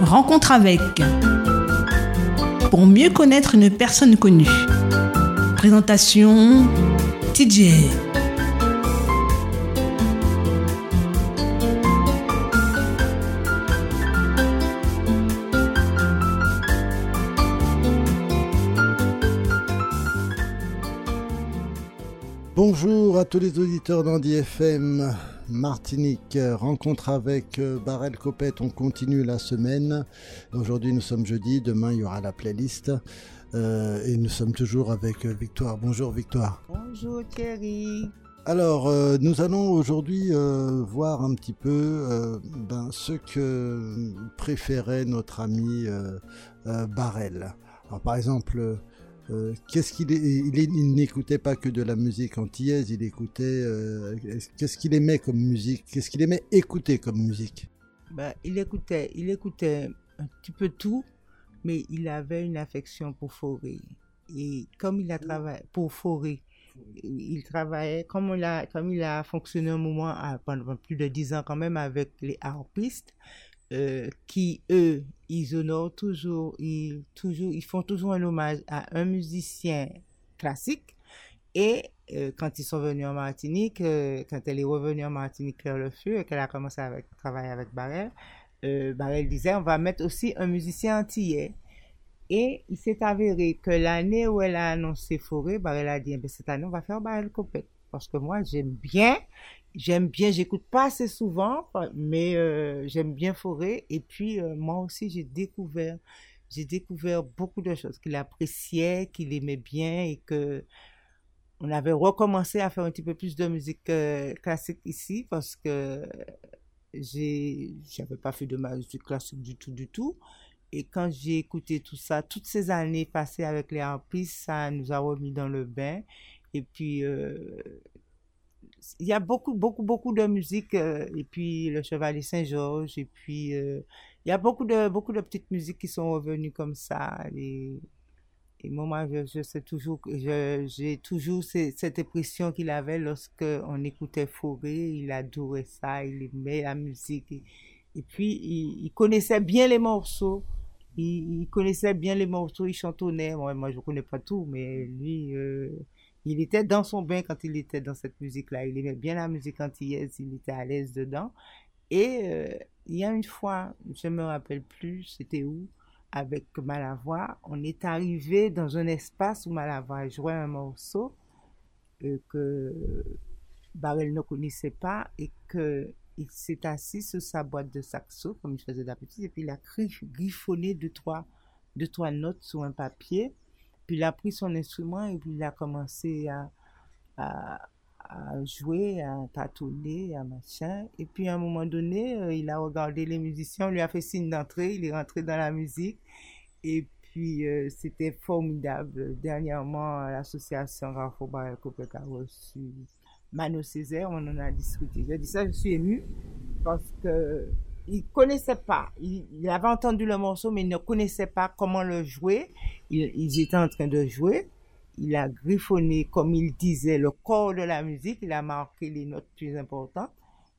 Rencontre avec. Pour mieux connaître une personne connue. Présentation TJ. Bonjour à tous les auditeurs d'Andy FM. Martinique, rencontre avec euh, Barrel Copette, on continue la semaine. Aujourd'hui nous sommes jeudi, demain il y aura la playlist. Euh, et nous sommes toujours avec euh, Victoire. Bonjour Victoire. Bonjour Thierry. Alors, nous allons aujourd'hui voir un petit peu ben, ce que préférait notre ami Barrel. Alors, par exemple, euh, qu'est-ce qu'il il, n'écoutait pas que de la musique antillaise, il écoutait euh, qu'est-ce qu'il aimait comme musique, qu'est-ce qu'il aimait écouter comme musique? Ben, il écoutait, il écoutait un petit peu tout, mais il avait une affection pour Forêt. Et comme il a travaillé pour Forêt, il travaillait, comme il a, comme il a fonctionné un moment pendant plus de dix ans quand même avec les harpistes, euh, qui, eux, ils honorent toujours ils, toujours, ils font toujours un hommage à un musicien classique. Et euh, quand ils sont venus en Martinique, euh, quand elle est revenue en Martinique, Claire Le Feu, et qu'elle a commencé à travailler avec Barrel, Barrel disait, on va mettre aussi un musicien antillais. Et il s'est avéré que l'année où elle a annoncé Forêt, Barrel a dit, eh cette année, on va faire Barrel Copette. Parce que moi, j'aime bien j'aime bien, j'écoute pas assez souvent, mais euh, j'aime bien Forêt. Et puis, euh, moi aussi, j'ai découvert, j'ai découvert beaucoup de choses qu'il appréciait, qu'il aimait bien et que on avait recommencé à faire un petit peu plus de musique euh, classique ici parce que j'ai, j'avais pas fait de musique classique du tout, du tout. Et quand j'ai écouté tout ça, toutes ces années passées avec les harpistes, ça nous a remis dans le bain. Et puis, il y a beaucoup, beaucoup, beaucoup de musique. Euh, et puis le Chevalier Saint-Georges. Et puis euh, il y a beaucoup de, beaucoup de petites musiques qui sont revenues comme ça. Et, et moi, je, sais toujours, j'ai toujours cette impression qu'il avait lorsque on écoutait Forêt. Il adorait ça, il aimait la musique. Et, puis, il, connaissait bien les morceaux. Il, connaissait bien les morceaux, il chantonnait. Moi, moi je ne connais pas tout, mais lui, euh, il était dans son bain quand il était dans cette musique-là. Il aimait bien la musique antillaise, il était à l'aise dedans. Et euh, il y a une fois, je ne me rappelle plus, c'était où, avec Malavoie, on est arrivé dans un espace où Malavoie jouait un morceau euh, que Barrel ne connaissait pas et que il s'est assis sur sa boîte de saxo, comme il faisait d'habitude, et puis il a griffonné deux, trois, deux, trois notes sur un papier. Puis il a pris son instrument et puis il a commencé à, à, jouer, à tâtonner, à machin. Et puis à un moment donné, euh, il a regardé les musiciens, on lui a fait signe d'entrée, il est rentré dans la musique. Et puis euh, c'était formidable. Dernièrement, l'association Rafo Copec a reçu Mano Césaire, on en a discuté. J'ai dit ça, je suis ému parce que il connaissait pas. Il, avait entendu le morceau, mais il ne connaissait pas comment le jouer. Il, ils étaient en train de jouer. Il a griffonné, comme il disait, le corps de la musique. Il a marqué les notes plus importantes.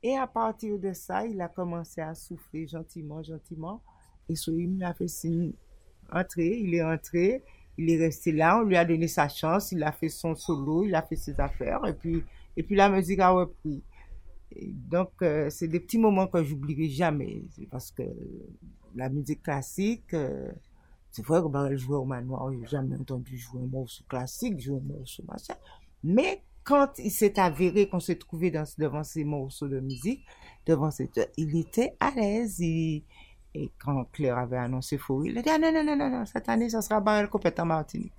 Et à partir de ça, il a commencé à souffler gentiment, gentiment. Et il a fait signe entrer. Il est entré. Il est resté là. On lui a donné sa chance. Il a fait son solo. Il a fait ses affaires. Et puis, et puis la musique a repris donc, euh, c'est des petits moments que j'oublierai jamais. Parce que la musique classique, euh, c'est vrai que ben, jouer au manoir, j'ai jamais entendu jouer un morceau classique, jouer un morceau machin. Mais quand il s'est avéré qu'on s'est trouvé devant ces morceaux de musique, devant cette, il était à l'aise. et quand Claire avait annoncé Foury, il a dit, ah, non, non, non, non, cette année, ça sera Barrel Copette en Martinique.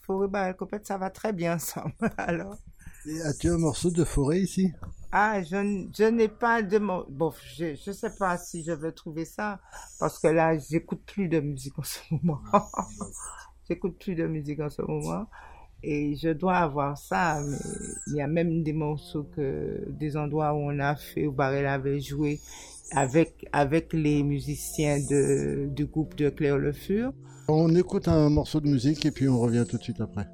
Foury, Barrel Copette, ça va très bien ensemble. Alors. as-tu un morceau de forêt ici? Ah, je, je n'ai pas de... Bon, je ne sais pas si je vais trouver ça, parce que là, j'écoute plus de musique en ce moment. j'écoute plus de musique en ce moment. Et je dois avoir ça, mais il y a même des morceaux que, des endroits où on a fait, où Barrel avait joué avec, avec les musiciens de, du groupe de Claire Le Fur. On écoute un morceau de musique et puis on revient tout de suite après.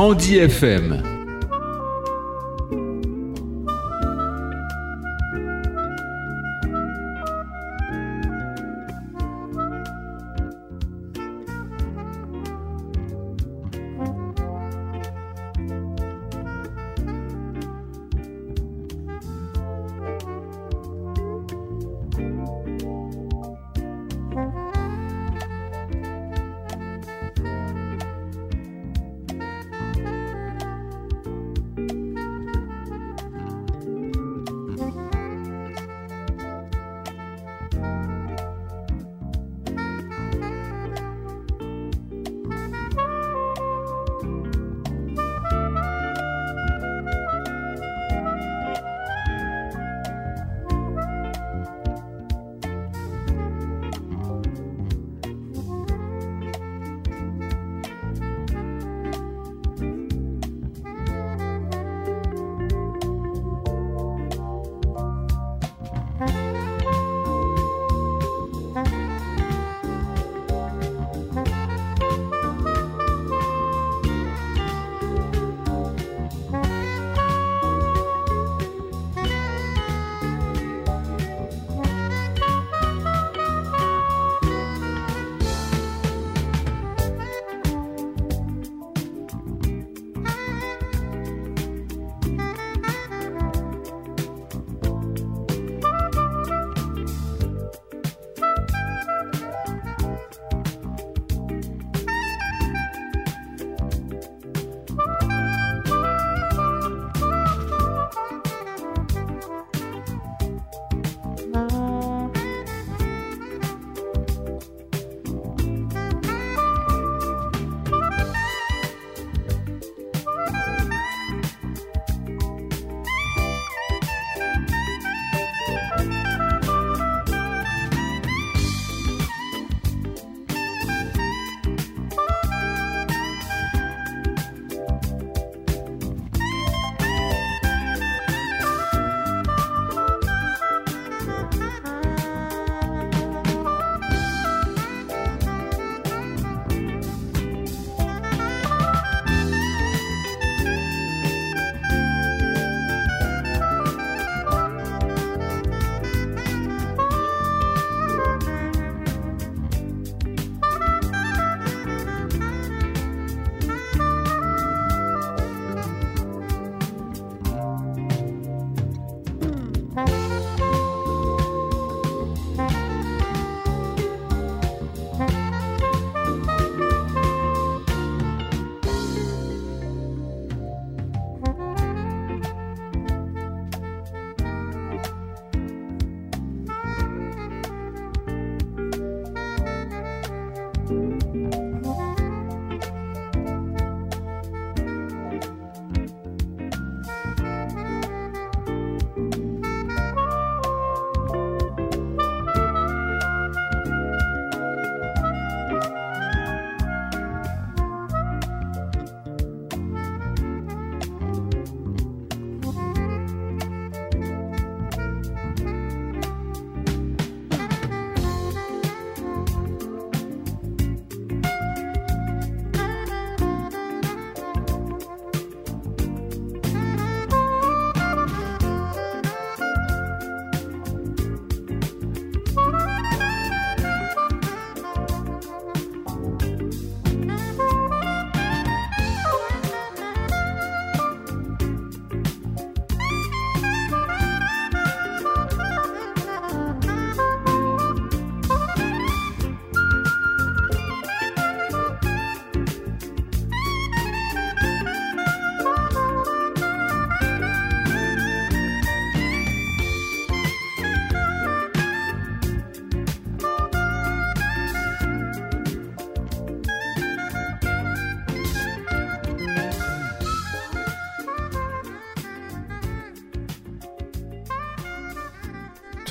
Andy FM.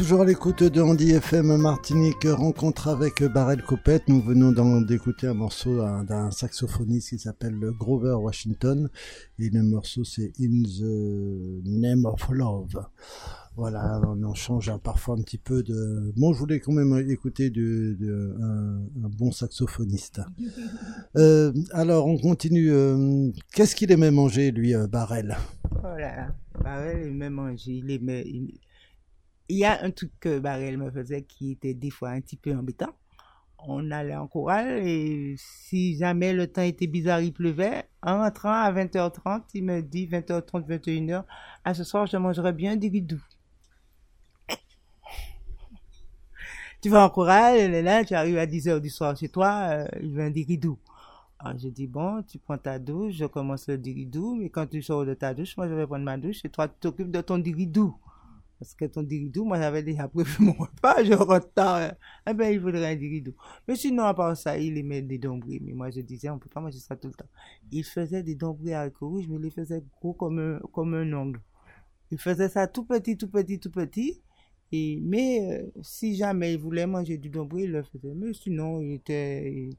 Toujours à l'écoute de Andy FM Martinique, rencontre avec Barrel Copette. Nous venons d'écouter un morceau d'un saxophoniste qui s'appelle Grover Washington. Et le morceau c'est In the Name of Love. Voilà, on en change parfois un petit peu de. Bon, je voulais quand même écouter de, un, bon saxophoniste. Euh, alors, on continue. Euh, qu'est-ce qu'il aimait manger, lui, euh, Barrel? Voilà, Barrel aimait manger. Il aimait. Y a un truc que Barrel me faisait qui était des fois un petit peu embêtant. On allait en chorale et si jamais le temps était bizarre, il pleuvait. En rentrant à 20h30, il me dit 20h30, 21h, à ce soir, je mangerai bien du guidou. tu vas en chorale, là, tu arrives à 10 heures du soir chez toi, euh, il veut un diridou. Alors, je dis, bon, tu prends ta douche, je commence le diridou, mais quand tu sors de ta douche, moi, je vais prendre ma douche et toi, tu t'occupes de ton diridou. Parce que ton diridou, moi, j'avais déjà prévu mon repas, je rentre tard. Eh ben, il voudrait un diridou. Mais sinon, à part ça, il aimait des dombris. Mais moi, je disais, on peut pas manger ça tout le temps. Il faisait des dombris avec rouge, mais il les faisait gros comme un, comme un ongle. Il faisait ça tout petit, tout petit, tout petit. Et, mais euh, si jamais il voulait manger du dombril, il le faisait. Mais sinon, il était,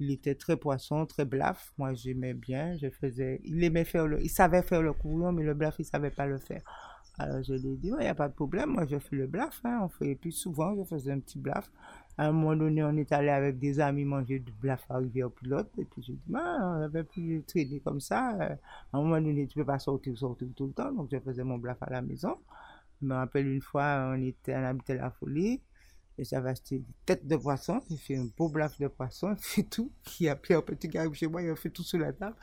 était très poisson, très blaf. Moi, j'aimais bien. Je faisais, il aimait faire le, il savait faire le couillon, mais le blaf, il savait pas le faire. Alors je lui ai dit, il n'y a pas de problème, moi je fais le blaf. Hein, on fait, et puis souvent, je faisais un petit blaf. À un moment donné, on est allé avec des amis manger du blaf à Rivière Pilote. Et puis j'ai dit, bah, on avait pu traîner comme ça. À un moment donné, tu peux pas sortir, sortir tout le temps. Donc je faisais mon blaf à la maison. Je me rappelle une fois, on était, on habitait la folie. Et j'avais acheté des têtes de poisson. J'ai fait un beau blaf de poisson. J'ai tout. Il a pris un petit gars chez moi. Il a fait tout sur la table.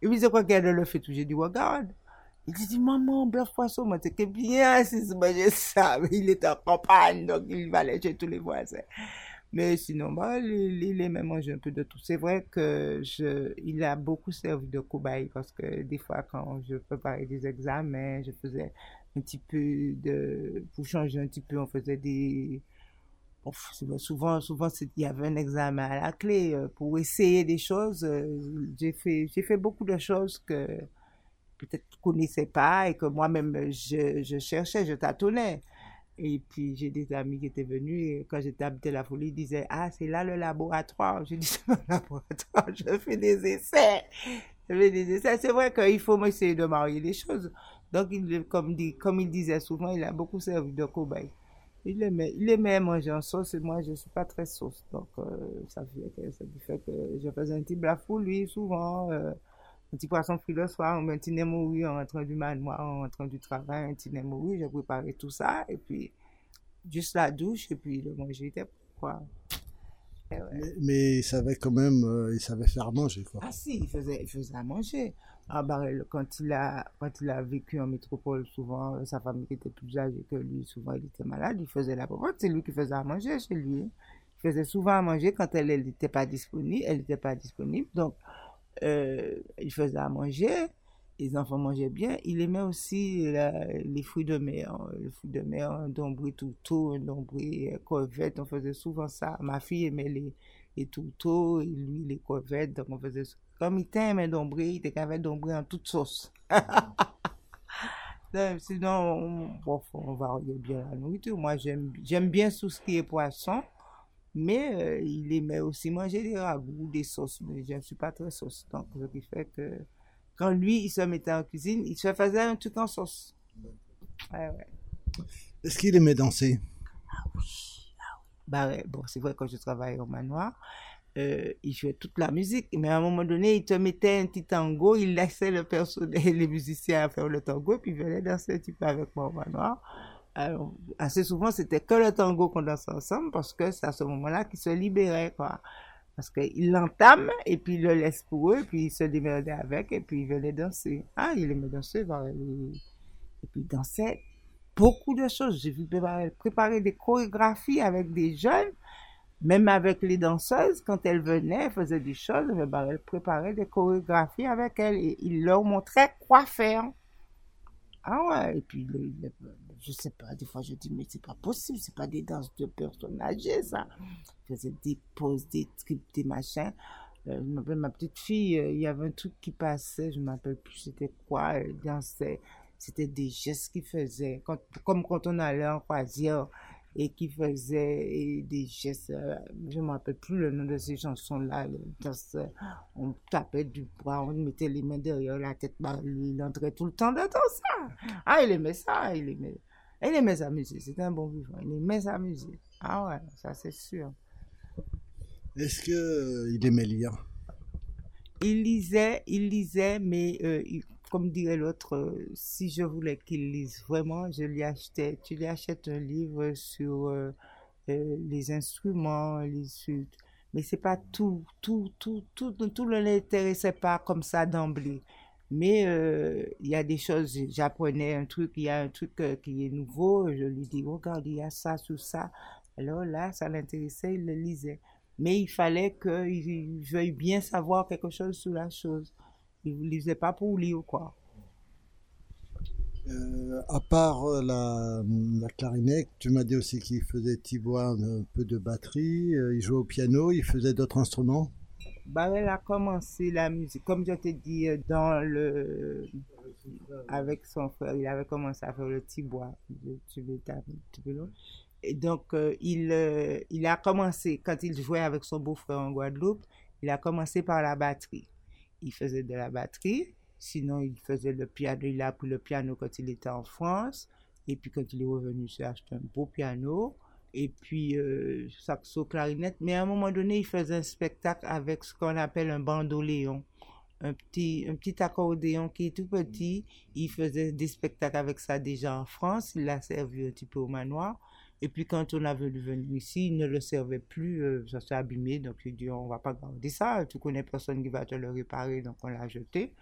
Et puis, c'est quoi qu'elle le fait tout? J'ai dit, regarde. Il dit, maman, blaf poisson. Moi, c'était bien si je. Mais il était en campagne. Donc, il va aller chez tous les voisins. Mais sinon, bah, il, il aimait manger un peu de tout. C'est vrai que je, il a beaucoup servi de cobaye parce que des fois, quand je préparais des examens, je faisais un petit peu de, pour changer un petit peu, on faisait des, souvent, souvent, il y avait un examen à la clé euh, pour essayer des choses. Euh, j'ai fait, j'ai fait beaucoup de choses que peut-être connaissais pas et que moi-même je, je cherchais, je tâtonnais. Et puis, j'ai des amis qui étaient venus et quand j'étais habité la folie, ils disaient, ah, c'est là le laboratoire. Je dis, c'est le laboratoire, je fais des essais. Je fais des essais. C'est vrai qu'il faut essayer de marier les choses. Donc, comme, dit, comme il disait souvent, il a beaucoup servi de cobaye. Il aimait, il aimait manger en sauce et moi, je ne suis pas très sauce. Donc, euh, ça, fait, ça fait que je faisais un petit blafou, lui, souvent. Euh, petit poisson frit le soir, un petit en rentrant du manoir, en rentrant du travail, un petit némouri. J'ai préparé tout ça et puis juste la douche et puis le manger était quoi. Mais, il savait quand même, euh, il savait faire manger quoi. Ah si, il faisait, il faisait à manger. Ah, bah, quand il a, quand il a vécu en métropole, souvent, euh, sa famille était plus âgée que lui, souvent il était malade, il faisait la popote, c'est lui qui faisait à manger chez lui. Il faisait souvent à manger quand elle n'était pas disponible, elle n'était pas disponible, donc euh, il faisait à manger, les enfants mangeaient bien. Il aimait aussi les fruits de mer, les fruits de mer, toutou, un dombré euh, corvette, on faisait souvent ça. Ma fille aimait les, les toutou, et lui les corvettes, donc on faisait comme il t'aime un dombré, il était dombré en toute sauce. Sinon, on, on varier bien la nourriture. Moi, j'aime bien tout ce qui est poisson, mais euh, il aimait aussi manger des ragoûts, des sauces. Mais je ne suis pas très sauce. Donc, ce qui fait que quand lui, il se mettait en cuisine, il se faisait un truc en sauce. Ouais, ouais. Est-ce qu'il aimait danser? Ah oui, ah oui. Bah, bon, c'est vrai, quand je travaillais au manoir, euh, il jouait toute la musique, mais à un moment donné, il te mettait un petit tango, il laissait le personnel, les musiciens faire le tango, puis il venait danser un petit peu avec moi au manoir. Alors, assez souvent, c'était que le tango qu'on dansait ensemble, parce que c'est à ce moment-là qu'il se libérait, quoi. Parce qu'il l'entame, et puis il le laisse pour eux, puis il se démerdait avec, et puis il venait danser. Ah, il aimait danser, et puis il dansait beaucoup de choses. J'ai vu préparer, préparer des chorégraphies avec des jeunes, même avec les danseuses, quand elles venaient, elles faisaient des choses, ben, elle préparait des chorégraphies avec elles et il leur montrait quoi faire. Ah ouais, et puis le, je sais pas, des fois je dis, mais c'est pas possible, c'est pas des danses de personnes âgées, ça. Je faisais des poses, des trips, des machins. Euh, je m'appelle ma petite fille, euh, il y avait un truc qui passait, je m'appelle plus c'était quoi, elle dansait. C'était des gestes qu'il faisait, comme quand on allait en croisière et qui faisait des gestes. Euh, je ne me rappelle plus le nom de ces chansons-là. On tapait du poids, on mettait les mains derrière la tête. Bah, il entrait tout le temps dans ça. Ah, il aimait ça. Il aimait, il aimait s'amuser. C'était un bon vivant. Il aimait s'amuser. Ah ouais, ça c'est sûr. Est-ce qu'il euh, aimait lire? Il lisait, il lisait, mais euh, comme dirait l'autre, euh, si je voulais qu'il lise vraiment, je lui achetais, tu lui achètes un livre sur les instruments, les suites. Mais c'est pas tout, tout, tout, tout, tout ne l'intéressait pas comme ça d'emblée. Mais il y a des choses, j'apprenais un truc, il y a un truc qui est nouveau, je lui dis, regarde, il y a ça, tout ça. Alors là, ça l'intéressait, il le lisait. Mais il fallait qu'il veuille bien savoir quelque chose sur la chose. Il ne lisait pas pour lire, quoi. Euh, à part euh, la, la, clarinette, tu m'as dit aussi qu'il faisait tiboire un peu de batterie, euh, il jouait au piano, il faisait d'autres instruments? Bah, a commencé la musique, comme je t'ai dit, dans le... avec son frère, il avait commencé à faire le tu veux, et donc, euh, il, euh, il a commencé, quand il jouait avec son beau-frère en Guadeloupe, il a commencé par la batterie. Il faisait de la batterie, sinon il faisait le piano, il a appris le piano quand il était en France, et puis quand il est revenu, il s'est acheté un beau piano, et puis euh, saxo, clarinette, mais à un moment donné, il faisait un spectacle avec ce qu'on appelle un bandoléon. Un petit, un petit accordéon qui est tout petit. Il faisait des spectacles avec ça déjà en France. Il l'a servi un petit peu au manoir. Et puis quand on a voulu venir ici, il ne le servait plus, euh, ça s'est abîmé, donc il dit on va pas garder ça, tu connais personne qui va te le réparer, donc on l'a jeté.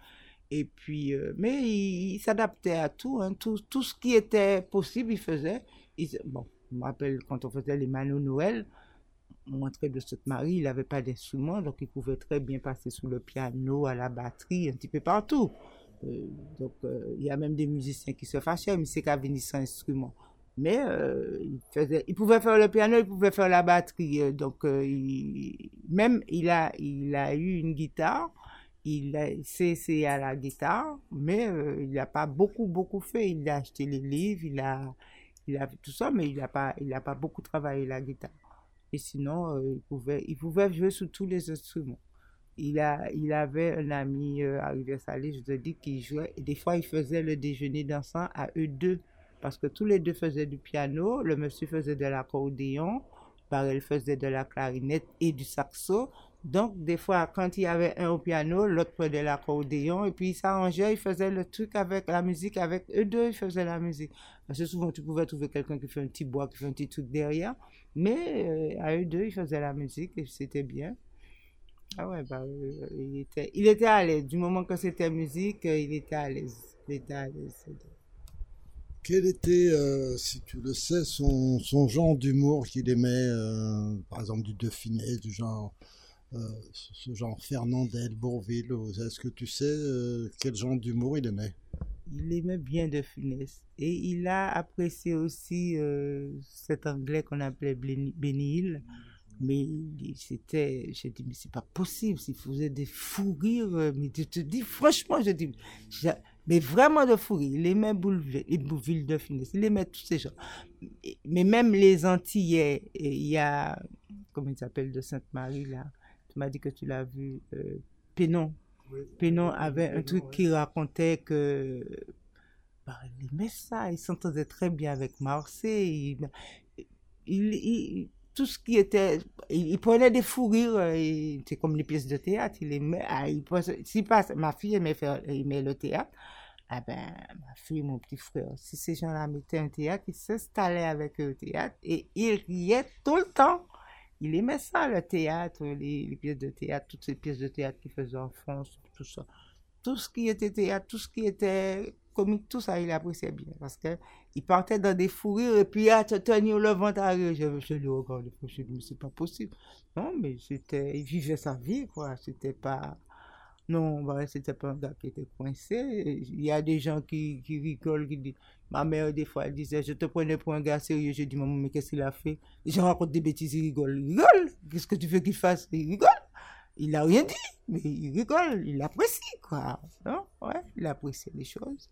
Et puis, euh, mais il, s'adaptait à tout, hein, tout, tout, ce qui était possible, il faisait. bon, je me rappelle quand on faisait les Manos Noël, on entrait de Sainte-Marie, il n'avait pas d'instrument, donc il pouvait très bien passer sous le piano, à la batterie, un petit peu partout. Euh, donc il y a même des musiciens qui se fâchaient, mais c'est qu'à venir sans instrument. Mais euh, il, pouvait faire le piano, il pouvait faire la batterie. Euh, donc, euh, même il a, il a eu une guitare, il s'est essayé à la guitare, mais il n'a pas beaucoup, beaucoup fait. Il a acheté les livres, il a, il a tout ça, mais il n'a pas, il pas beaucoup travaillé la guitare. Et sinon, il, pouvait, il pouvait jouer sur tous les instruments. Il, a, il avait un ami à Rivière-Salée, je te dis, qui jouait. Et des fois, il faisait le déjeuner dansant à eux deux parce que tous les deux faisaient du piano. Le monsieur faisait de l'accordéon, elle faisait de la clarinette et du saxo. Donc, des fois, quand il y avait un au piano, l'autre faisait l'accordéon, et puis il s'arrangeait, il faisait le truc avec la musique, avec eux deux, ils faisaient la musique. Parce que souvent, tu pouvais trouver quelqu'un qui fait un petit bois, qui fait un petit truc derrière, mais euh, à eux deux, ils faisaient la musique, et c'était bien. Ah ouais, bah, euh, il, était, il à l'aise. Du moment que c'était musique, euh, il était à l'aise. Il était à. Quel était, si tu le sais, son, son genre d'humour qu'il aimait, par exemple du Dauphiné, du genre, ce genre Fernandel, Bourville Est-ce que tu sais quel genre d'humour il aimait? Il aimait bien De Funès. Et il a apprécié aussi cet anglais qu'on appelait Benny Mais c'était, j'ai dit, mais c'est pas possible, s'il faisait des fous rires, mais tu te dis, franchement, je dis, mais vraiment de fou Il aimait Bouville de Finesse, il aimait tous ces gens. Mais même les Antillais, il y a, comment il s'appelle, de Sainte-Marie, là, tu m'as dit que tu l'as vu, euh, Pénon. Pénon avait un truc qui racontait que bah, il aimait ça, il s'entendait très bien avec Marseille. Il, tout ce qui était, il, prenait des fous rires, c'est comme les pièces de théâtre, il aimait, il, passe, ma fille aimait, faire, aimait le théâtre, ah ben, ma fille, mon petit frère, si ces gens-là mettaient un théâtre, ils s'installaient avec eux au théâtre et ils riaient tout le temps. Il aimait ça, le théâtre, les, pièces de théâtre, toutes ces pièces de théâtre qu'il faisait en France, tout ça. Tout ce qui était théâtre, tout ce qui était comique, tout ça, il appréciait bien. Parce que il partait dans des fourrures et puis, ah, tu tenir le ventre à Je, je le regardais, je me c'est pas possible. Non, mais c'était, il vivait sa vie, quoi. C'était pas, non, bah, c'était pas un gars qui était coincé. Il y a des gens qui, qui rigolent, qui disent. Ma mère, des fois, elle disait Je te prenais pour un gars sérieux. Je dis Maman, mais qu'est-ce qu'il a fait? Les gens racontent des bêtises, ils rigolent. Il rigole Qu'est-ce que tu veux qu'il fasse? Il rigole Il n'a rien dit, mais il rigole. Il apprécie, quoi. Non? Ouais, il apprécie les choses.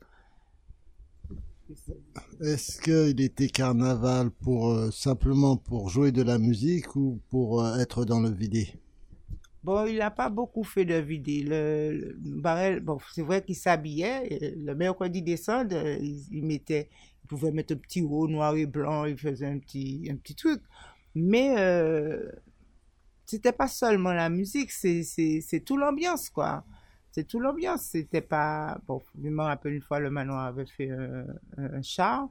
Est-ce qu'il était carnaval pour euh, simplement pour jouer de la musique ou pour euh, être dans le vidé Bon, il n'a pas beaucoup fait de vidé. Le, Barrel, bon, c'est vrai qu'il s'habillait. Le mercredi décembre, il, il, mettait, il pouvait mettre un petit haut noir et blanc, il faisait un petit, un petit truc. Mais euh, c'était pas seulement la musique, c'est tout l'ambiance, quoi c'est tout l'ambiance. C'était pas. Bon, je me rappelle une fois, le manoir avait fait un, un char.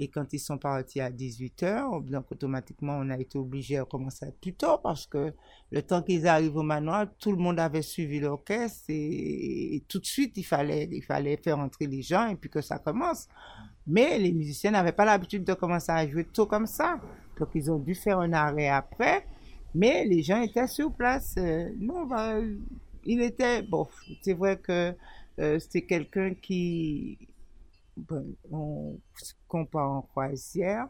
Et quand ils sont partis à 18h, donc automatiquement, on a été obligé de commencer plus tôt parce que le temps qu'ils arrivent au manoir, tout le monde avait suivi l'orchestre et, tout de suite, il fallait, il fallait faire entrer les gens et puis que ça commence. Mais les musiciens n'avaient pas l'habitude de commencer à jouer tôt comme ça. Donc, ils ont dû faire un arrêt après. Mais les gens étaient sur place. Euh, non, bah, il était, bon, c'est vrai que euh, c'était quelqu'un qui, on compare en croisière,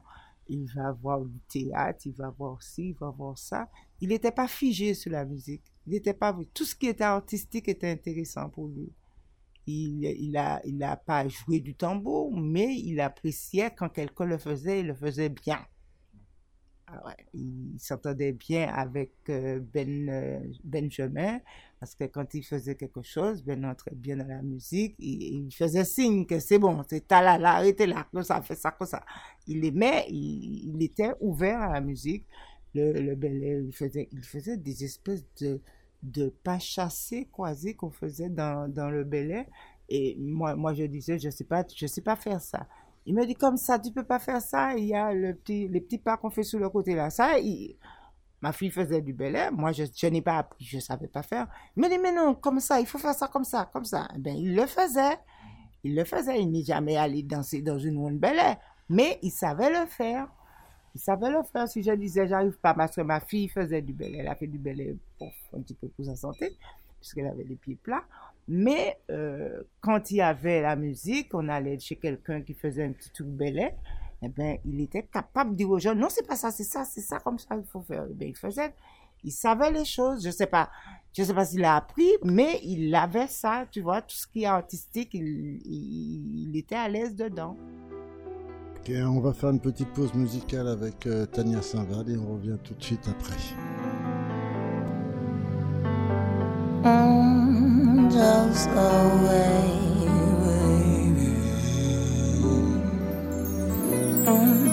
il va voir du théâtre, il va voir ci, il va voir ça. Il n'était pas figé sur la musique. Il n'était pas, tout ce qui était artistique était intéressant pour lui. Il, il il pas joué du tambour, mais il appréciait quand quelqu'un le faisait, il le faisait bien. Ah il s'entendait bien avec euh, Ben euh, Benjamin parce que quand il faisait quelque chose, Ben entrait bien dans la musique, il, faisait signe que c'est bon, c'est là, là, arrêtez là, que ça, fait ça, que ça. Il aimait, il, il, était ouvert à la musique. Le, le Bel il faisait, il des espèces de, de pas chassés, quasi, qu'on faisait dans, dans le Bel Et moi, moi, je disais, je sais pas, je sais pas faire ça. Il me dit comme ça, tu peux pas faire ça. Il y a le petit, les petits pas qu'on fait sur le côté là. Ça, ma fille faisait du bel air. Moi, je, je n'ai pas appris, je savais pas faire. Dit, mais non, comme ça, il faut faire ça comme ça, comme ça. Eh ben, il le faisait. Il le faisait. Il n'est jamais allé danser dans une ronde bel air. Mais il savait le faire. Il savait le faire. Si je disais, j'arrive pas parce que ma fille faisait du bel air. Elle a fait du bel air pour, un petit peu pour sa santé, puisqu'elle avait les pieds plats. Mais euh, quand il y avait la musique, on allait chez quelqu'un qui faisait un petit truc belé, eh ben, il était capable de dire aux gens, non, c'est pas ça, c'est ça, c'est ça, comme ça, il faut faire. Eh ben, il faisait, il savait les choses, je sais pas, je sais pas s'il a appris, mais il avait ça, tu vois, tout ce qui est artistique, il, il, était à l'aise dedans. Ok, on va faire une petite pause musicale avec euh, Tania Saint-Val et on revient tout de suite après. angels away, Mm.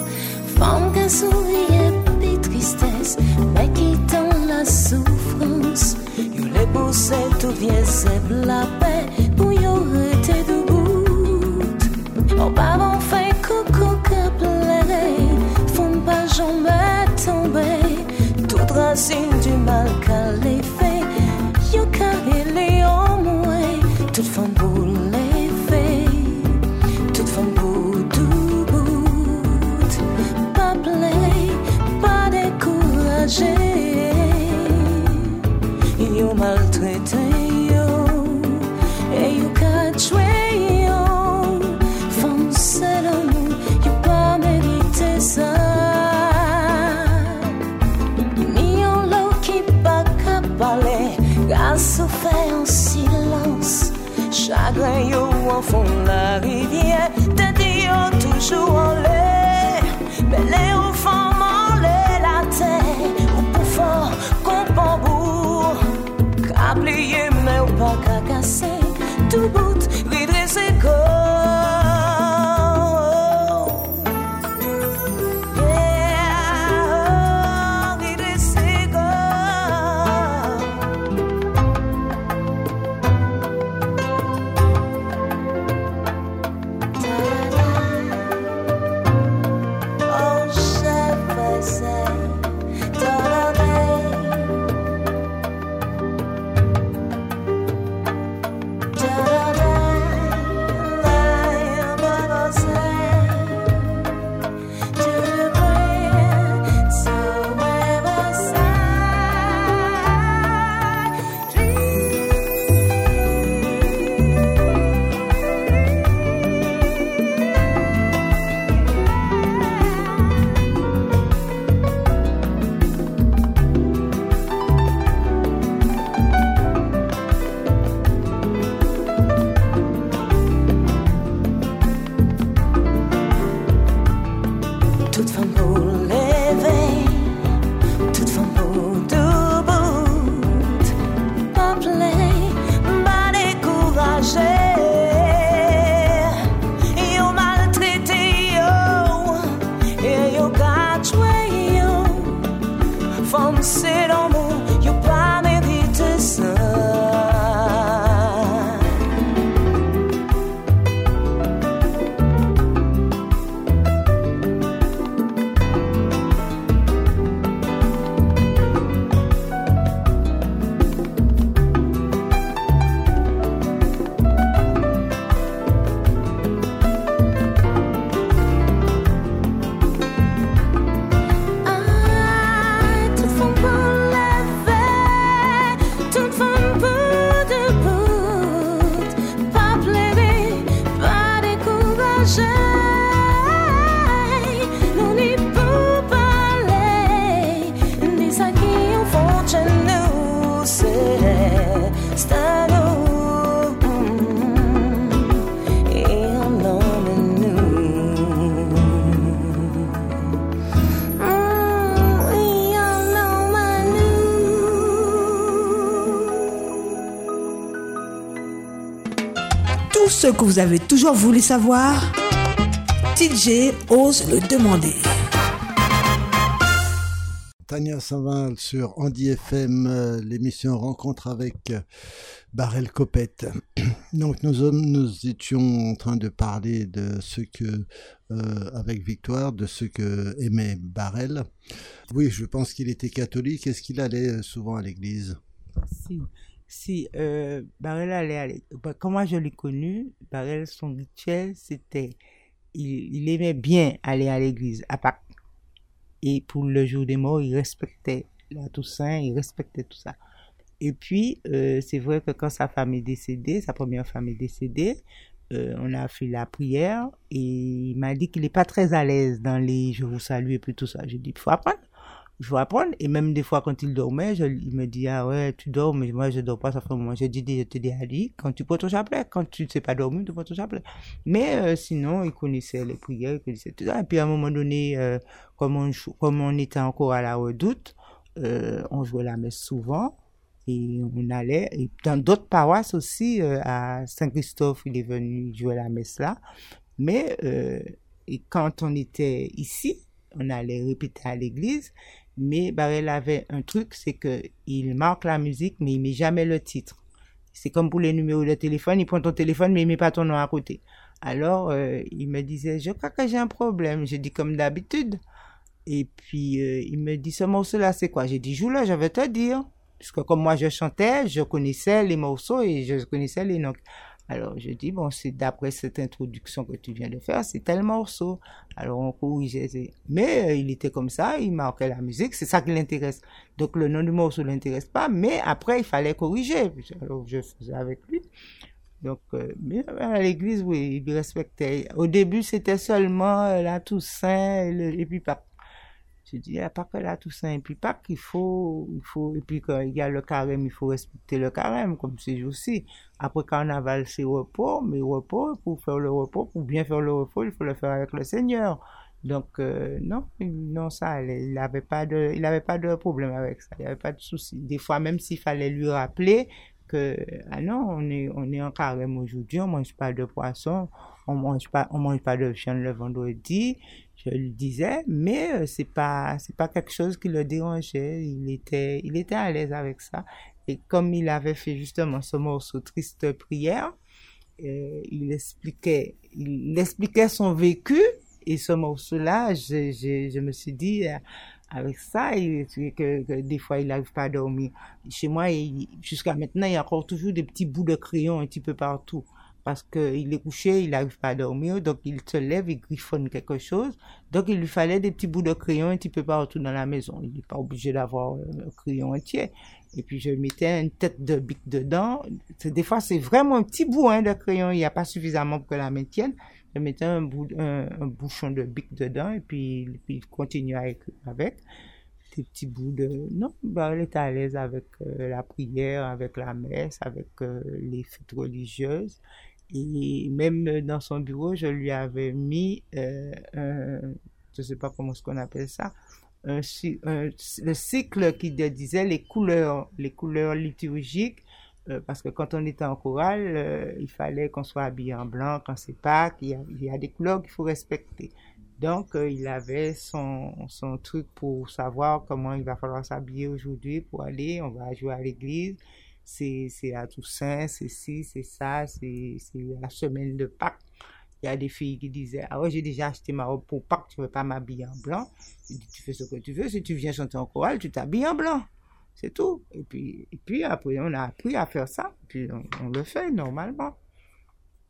Femme qui souriait, puis tristesse, mais quittant la souffrance. You les poussait tout vient, c'est la paix, pour y arrêter debout. Oh, pardon, fait coucou, que plairait, font pas jamais tomber, toute racine que vous avez toujours voulu savoir TJ ose le demander. Tania Saval sur Andy FM, euh, l'émission Rencontre avec euh, Barrel Copette. Donc nous, nous étions en train de parler de ce que, euh, avec Victoire, de ce que aimait Barrel. Oui, je pense qu'il était catholique. Est-ce qu'il allait souvent à l'église? Si, si euh, Barrel allait aller, bah, comment je l'ai connu, Barrel, son rituel, c'était, il, aimait bien aller à l'église à Pâques. Et pour le jour des morts, il respectait la Toussaint, il respectait tout ça. Et puis, euh, c'est vrai que quand sa femme est décédée, sa première femme est décédée, euh, on a fait la prière et il m'a dit qu'il n'est pas très à l'aise dans les je vous salue et puis tout ça. J'ai dit, il faut apprendre je vais apprendre. Et même des fois, quand il dormait, il me dit, ah ouais, tu dors, mais moi, je dors pas, ça fait un moment. Je dis, je te dis, dit, quand tu prends ton chapelet, quand tu ne sais pas dormir, tu prends ton chapelet. Mais euh, sinon, il connaissait les prières, il connaissait tout ça. Et puis, à un moment donné, euh, comme, on, comme on était encore à la redoute, euh, on jouait la messe souvent. Et on allait, et dans d'autres paroisses aussi, à Saint-Christophe, il est venu jouer la messe là. Mais et quand on était ici, on allait répéter à l'église mais Barrel avait un truc, c'est que il marque la musique, mais il met jamais le titre. C'est comme pour les numéros de téléphone, il prend ton téléphone, mais il met pas ton nom à côté. Alors, euh, il me disait, je crois que j'ai un problème. J'ai dit comme d'habitude. Et puis, euh, il me dit, ce morceau-là, c'est quoi? J'ai dit, joue-le, je vais te dire. Puisque comme moi, je chantais, je connaissais les morceaux et je connaissais les notes. Alors je dis, bon, c'est d'après cette introduction que tu viens de faire, c'est tel morceau. Alors on corrigeait. Mais euh, il était comme ça, il marquait la musique, c'est ça qui l'intéresse. Donc le nom du morceau ne l'intéresse pas, mais après il fallait corriger. Alors je faisais avec lui. Donc, euh, mais à l'église, oui, il respectait. Au début, c'était seulement euh, la Toussaint et, puis pas je dis, il n'y a pas que la Toussaint et puis pas qu'il faut, il faut, et puis quand il y a le carême, il faut respecter le carême, comme c'est aussi. Après carnaval, c'est repos, mais repos, pour faire le repos, pour bien faire le repos, il faut le faire avec le Seigneur. Donc, euh, non, non, ça, il n'avait pas de, il avait pas de problème avec ça, il n'y avait pas de souci. Des fois, même s'il fallait lui rappeler que, ah non, on est, on est en carême aujourd'hui, on mange pas de poisson, on mange pas, on mange pas de viande le vendredi, je le disais, mais euh, c'est pas c'est pas quelque chose qui le dérangeait. Il était il était à l'aise avec ça. Et comme il avait fait justement ce morceau Triste prière, euh, il expliquait il expliquait son vécu et ce morceau-là, je, je, me suis dit euh, avec ça, que, que, des fois il n'arrive pas à dormir. Chez moi, jusqu'à maintenant, il y a encore toujours des petits bouts de crayon un petit peu partout parce qu'il est couché, il n'arrive pas à dormir, donc il se lève, il griffonne quelque chose. Donc il lui fallait des petits bouts de crayon un petit peu partout dans la maison. Il n'est pas obligé d'avoir un crayon entier. Et puis je mettais une tête de bic dedans. Des fois c'est vraiment un petit bout hein, de crayon, il n'y a pas suffisamment pour que la maintienne. Je mettais un, bouchon de bic dedans et puis, il continue à écrire avec des petits bouts de... Non, bah, elle était à l'aise avec euh, la prière, avec la messe, avec euh, les fêtes religieuses. Et même dans son bureau, je lui avais mis euh, un, je sais pas comment ce qu'on appelle ça, un, le cycle qui disait les couleurs, les couleurs liturgiques, euh, parce que quand on était en chorale, euh, il fallait qu'on soit habillé en blanc, quand c'est pas, il y, a, y a des couleurs qu'il faut respecter. Donc, euh, il avait son, son truc pour savoir comment il va falloir s'habiller aujourd'hui pour aller, on va jouer à l'église c'est à Toussaint, c'est ci, c'est ça, c'est la semaine de Pâques. Il y a des filles qui disaient, ah ouais, j'ai déjà acheté ma robe pour Pâques, tu ne veux pas m'habiller en blanc? Je dis, tu fais ce que tu veux, si tu viens chanter en chorale, tu t'habilles en blanc. C'est tout. Et puis, et puis après, on a appris à faire ça, puis on, le fait normalement.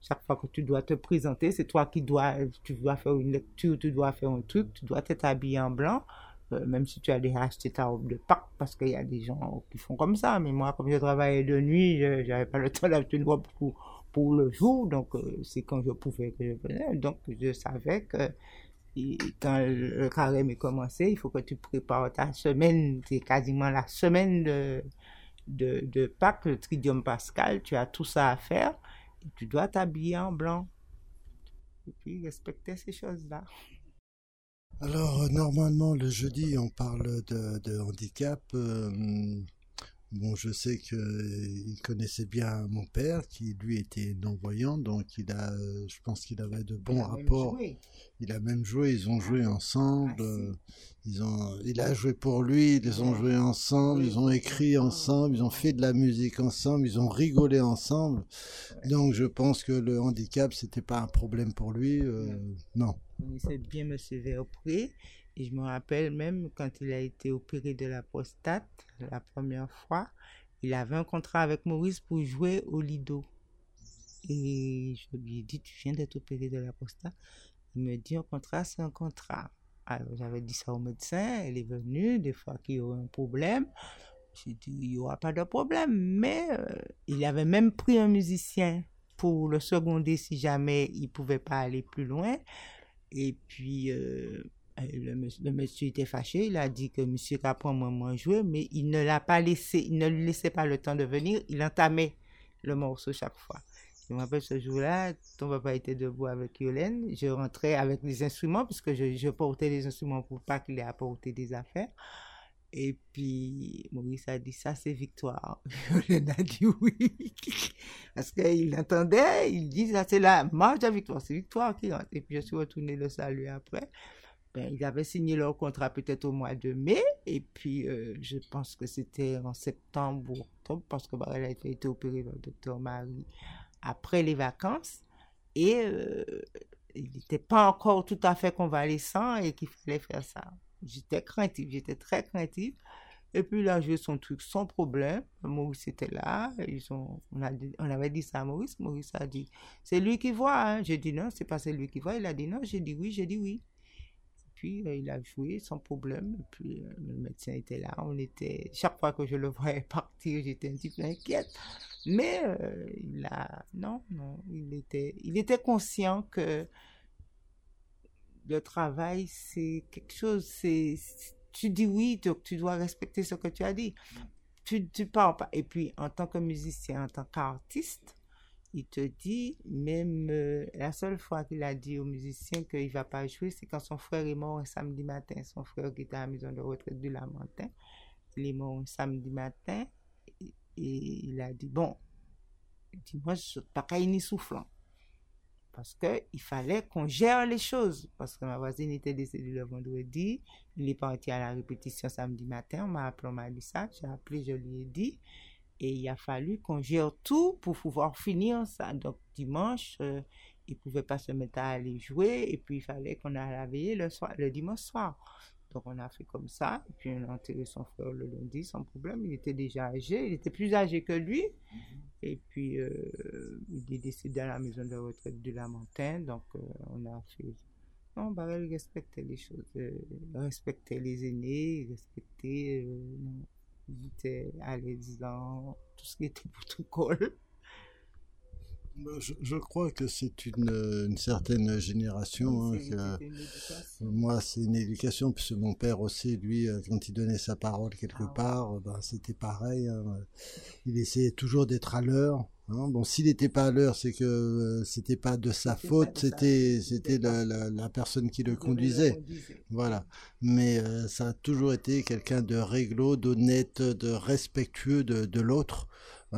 Chaque fois que tu dois te présenter, c'est toi qui dois, tu dois faire une lecture, tu dois faire un truc, tu dois t'être habillé en blanc. Euh, même si tu as acheté ta robe de Pâques, parce qu'il y a des gens qui font comme ça. Mais moi, comme je travaillais de nuit, je n'avais pas le temps d'acheter une robe pour, pour le jour, donc euh, c'est quand je pouvais que je venais. Donc je savais que quand le carême est commencé, il faut que tu prépares ta semaine, c'est quasiment la semaine de, de, de Pâques, le Tridium Pascal, tu as tout ça à faire, et tu dois t'habiller en blanc. Et puis respecter ces choses-là. Alors, euh, normalement, le jeudi, on parle de, handicap. Euh, Bon, je sais qu'il connaissait bien mon père, qui lui était non-voyant, donc il a, je pense qu'il avait de bons rapports. Il a même joué, ils ont joué ensemble. Ah, ils ont, il a joué pour lui, ils ont joué ensemble, ils ont écrit ensemble, ils ont fait de la musique ensemble, ils ont rigolé ensemble. Donc je pense que le handicap, c'était pas un problème pour lui. Euh, non. Il sait bien me suivre. Et je me rappelle même quand il a été opéré de la prostate la première fois, il avait un contrat avec Maurice pour jouer au Lido. Et je lui ai dit, tu viens d'être opéré de la prostate. Il me dit, un contrat, c'est un contrat. Alors j'avais dit ça au médecin, elle est venue, des fois qu'il y aurait un problème. J'ai dit, il n'y aura pas de problème. Mais euh, il avait même pris un musicien pour le seconder si jamais il ne pouvait pas aller plus loin. Et puis, euh, le, monsieur était fâché, il a dit que monsieur Capron moins joué, mais il ne l'a pas laissé, il ne lui laissait pas le temps de venir, il entamait le morceau chaque fois. Je me rappelle ce jour-là, ton papa était debout avec Yolène, je rentrais avec les instruments, puisque je, je portais les instruments pour pas qu'il ait apporté des affaires. Et puis Maurice a dit ça c'est victoire. Yolène a dit oui. Parce qu'il entendait, il dit ça c'est la marche de victoire, c'est victoire qui rentre. Et puis je suis retourné le salut après. Ben, ils avaient signé leur contrat peut-être au mois de mai, et puis euh, je pense que c'était en septembre ou octobre, parce que Barrel a été opéré par le docteur Marie après les vacances, et euh, il n'était pas encore tout à fait convalescent et qu'il fallait faire ça. J'étais craintive, j'étais très craintive. Et puis il a joué son truc sans problème. Maurice était là. Ils ont, on, on avait dit ça à Maurice. Maurice a dit, c'est lui qui voit. Hein. J'ai dit non, c'est pas c'est lui qui voit. Il a dit non. J'ai dit oui, j'ai dit oui. Puis euh, il a joué sans problème. Puis euh, le médecin était là. On était chaque fois que je le voyais partir, j'étais un petit peu inquiète. Mais euh, il a non non, il était il était conscient que le travail c'est quelque chose. C'est tu dis oui, donc tu dois respecter ce que tu as dit. Tu tu parles pas. Et puis en tant que musicien, en tant qu'artiste il te dit, même euh, la seule fois qu'il a dit aux musiciens qu'il ne va pas jouer, c'est quand son frère est mort un samedi matin. Son frère qui était à la maison de retraite du Lamentin, il est mort samedi matin. Et, il a dit, bon, dis-moi, je ne suis pas ni soufflant. Parce qu'il fallait qu'on gère les choses. Parce que ma voisine était décédée le vendredi. Il est parti à la répétition samedi matin. On m'a appelé, on m'a ça. J'ai appelé, je lui ai dit. Et il a fallu qu'on gère tout pour pouvoir finir ça. Donc dimanche, euh, il ne pouvait pas se mettre à aller jouer et puis il fallait qu'on aille la veiller le, soir, le dimanche soir. Donc on a fait comme ça, et puis on a enterré son frère le lundi sans problème. Il était déjà âgé, il était plus âgé que lui. Mm-hmm. Et puis euh, il est décédé à la maison de retraite du Lamentin. Donc euh, on a fait. Non, bah, il respectait les choses, respectait les aînés, respectait j'étais à l'aise dans tout ce qui était protocole. Bah, je, je, crois que c'est une, une, certaine génération. Hein, que, moi, c'est une éducation, puisque mon père aussi, lui, euh, quand il donnait sa parole quelque ah part, ben, c'était pareil. Hein. Il essayait toujours d'être à l'heure. Hein. Bon, s'il n'était pas à l'heure, c'est que euh, c'était pas de sa faute, c'était c'était la, la, la, personne qui le conduisait. Voilà. Mais euh, ça a toujours été quelqu'un de réglo, d'honnête, de respectueux de, de l'autre.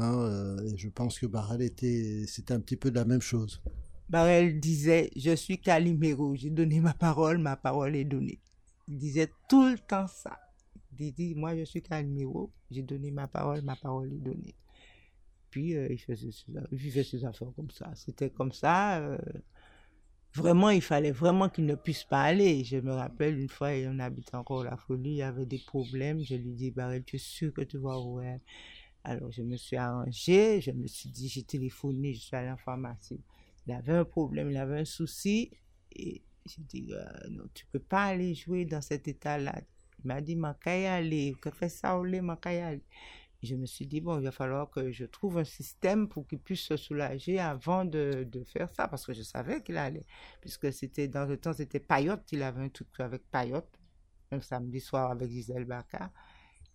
Hein, euh, je pense que Barrel était, c'était un petit peu de la même chose. Barrel disait, je suis Calimero, j'ai donné ma parole, ma parole est donnée. Il disait tout le temps ça. Il dit, moi je suis Calimero, j'ai donné ma parole, ma parole est donnée. Puis euh, il, faisait ses, vivait ses affaires comme ça. C'était comme ça. Euh, vraiment, il fallait vraiment qu'il ne puisse pas aller. Je me rappelle une fois, on habitait encore la folie, il y avait des problèmes. Je lui dis, Barrel, tu es sûr que tu vas où alors, je me suis arrangé, je me suis dit, j'ai téléphoné, je suis allé en pharmacie. Il avait un problème, il avait un souci. Et j'ai dit, euh, non, tu peux pas aller jouer dans cet état-là. Il m'a dit, ma aller, que fait ça, ou les, ma aller? je me suis dit, bon, il va falloir que je trouve un système pour qu'il puisse se soulager avant de, de faire ça, parce que je savais qu'il allait, puisque c'était dans le temps, c'était Payotte, il avait un truc avec Payotte, un samedi soir avec Gisèle Baka.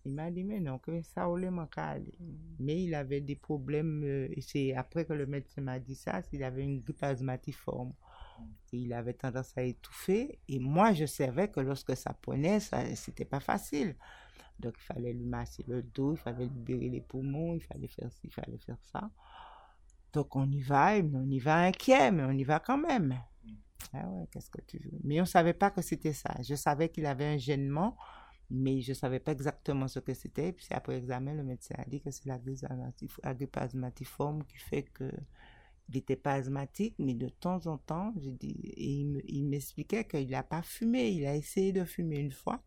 Il m'a dit, mais non, que ça allait aller. Mais il avait des problèmes, euh, c'est après que le médecin m'a dit ça, s'il avait une grippe asthmatiforme. Et il avait tendance à étouffer, et moi, je savais que lorsque ça prenait, ça, c'était pas facile. Donc, il fallait lui masser le dos, il fallait libérer les poumons, il fallait faire ci, il fallait faire ça. Donc, on y va, mais on y va inquiet, mais on y va quand même. Ah ouais, qu'est-ce que tu veux? Mais on ne savait pas que c'était ça. Je savais qu'il avait un gênement, mais je ne savais pas exactement ce que c'était. Puis après examen, le médecin a dit que c'est la qui fait que il n'était pas asthmatique, mais de temps en temps, je dis, il m'expliquait qu'il n'a pas fumé. Il a essayé de fumer une fois.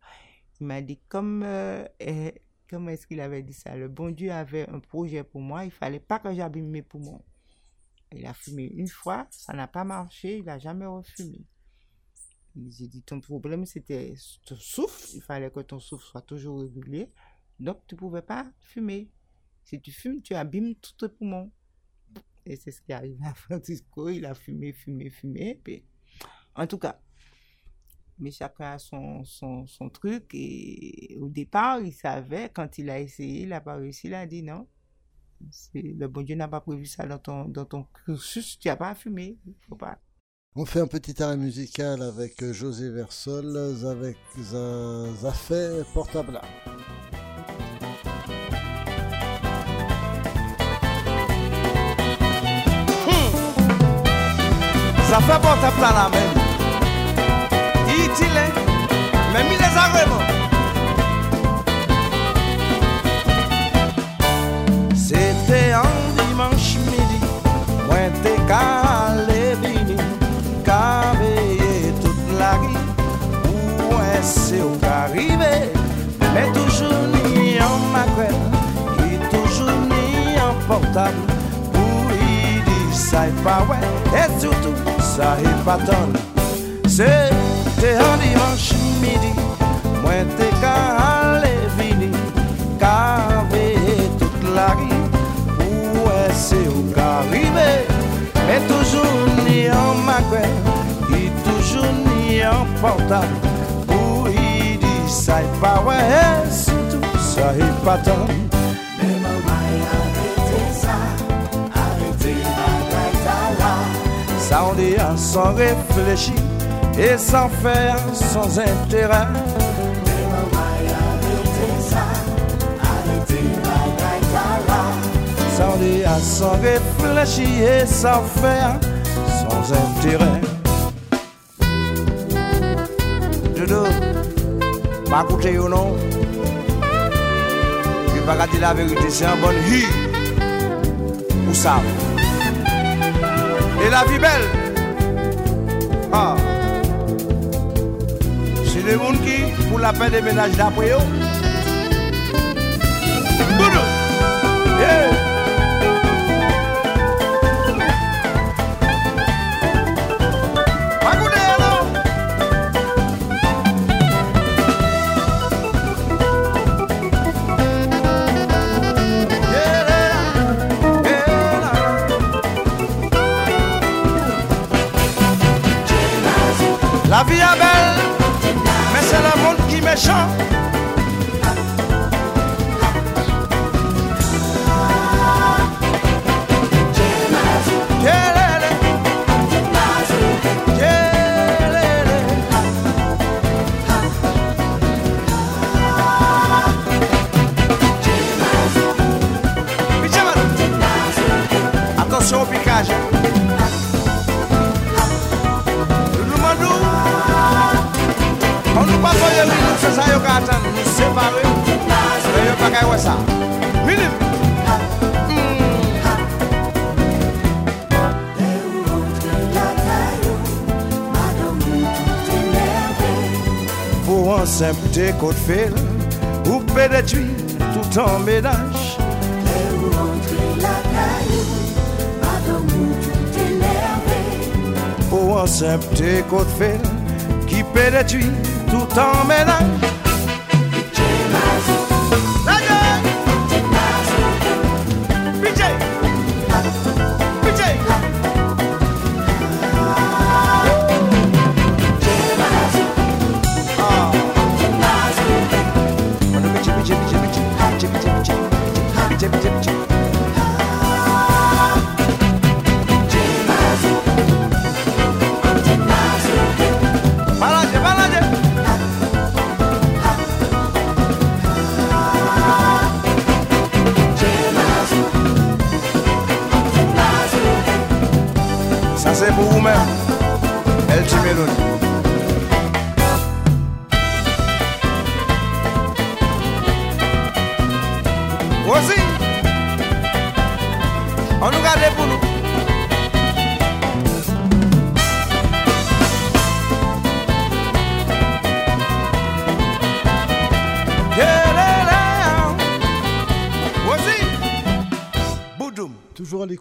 Il m'a dit, comme, euh, eh, comment est-ce qu'il avait dit ça? Le bon Dieu avait un projet pour moi, il fallait pas que j'abîme mes poumons. Il a fumé une fois, ça n'a pas marché, il n'a jamais refumé. J'ai dit, ton problème, c'était ton souffle. Il fallait que ton souffle soit toujours régulier. Donc, tu ne pouvais pas fumer. Si tu fumes, tu abîmes tous tes poumons. Et c'est ce qui arrive à Francisco. Il a fumé, fumé, fumé. Puis, en tout cas, mais chacun a son, son, son, truc. Et au départ, il savait, quand il a essayé, il n'a pas réussi, il a dit non. Le bon Dieu n'a pas prévu ça dans ton, dans ton cursus, tu n'as pas fumé. Faut pas. On fait un petit arrêt musical avec José Versol, avec Zafé Portable. Zafé Portable la même. mais mi les en portable, pour y dire ça est pas ouais, et surtout ça est pas tonne. Te an dimanche midi. Mwen te ka ale vini Ka veye tout la ri Ou ese ou ka rive Me toujou ni an makwe Ki toujou ni an portal Ou i di sa y pa we Soutou sa y pa tan Me Sa on di an san reflechi et sans faire, sans intérêt. Sans dire, sans réfléchir et sans faire, sans intérêt. Doudou, pas écouter ou non? Je pas dire la vérité, c'est un bon hi. Où ça? Et la vie belle. Ah. Se moun ki pou la pen de menaj da pou monde atan nou separe Se yo pa kay wè sa. Minim Pou an sempte kote fel Ou pe detui tout an ménage Le ou rentre la kayou Madame ou tout énervé Pou an sempte kote fel Ki pe detui tout an ménage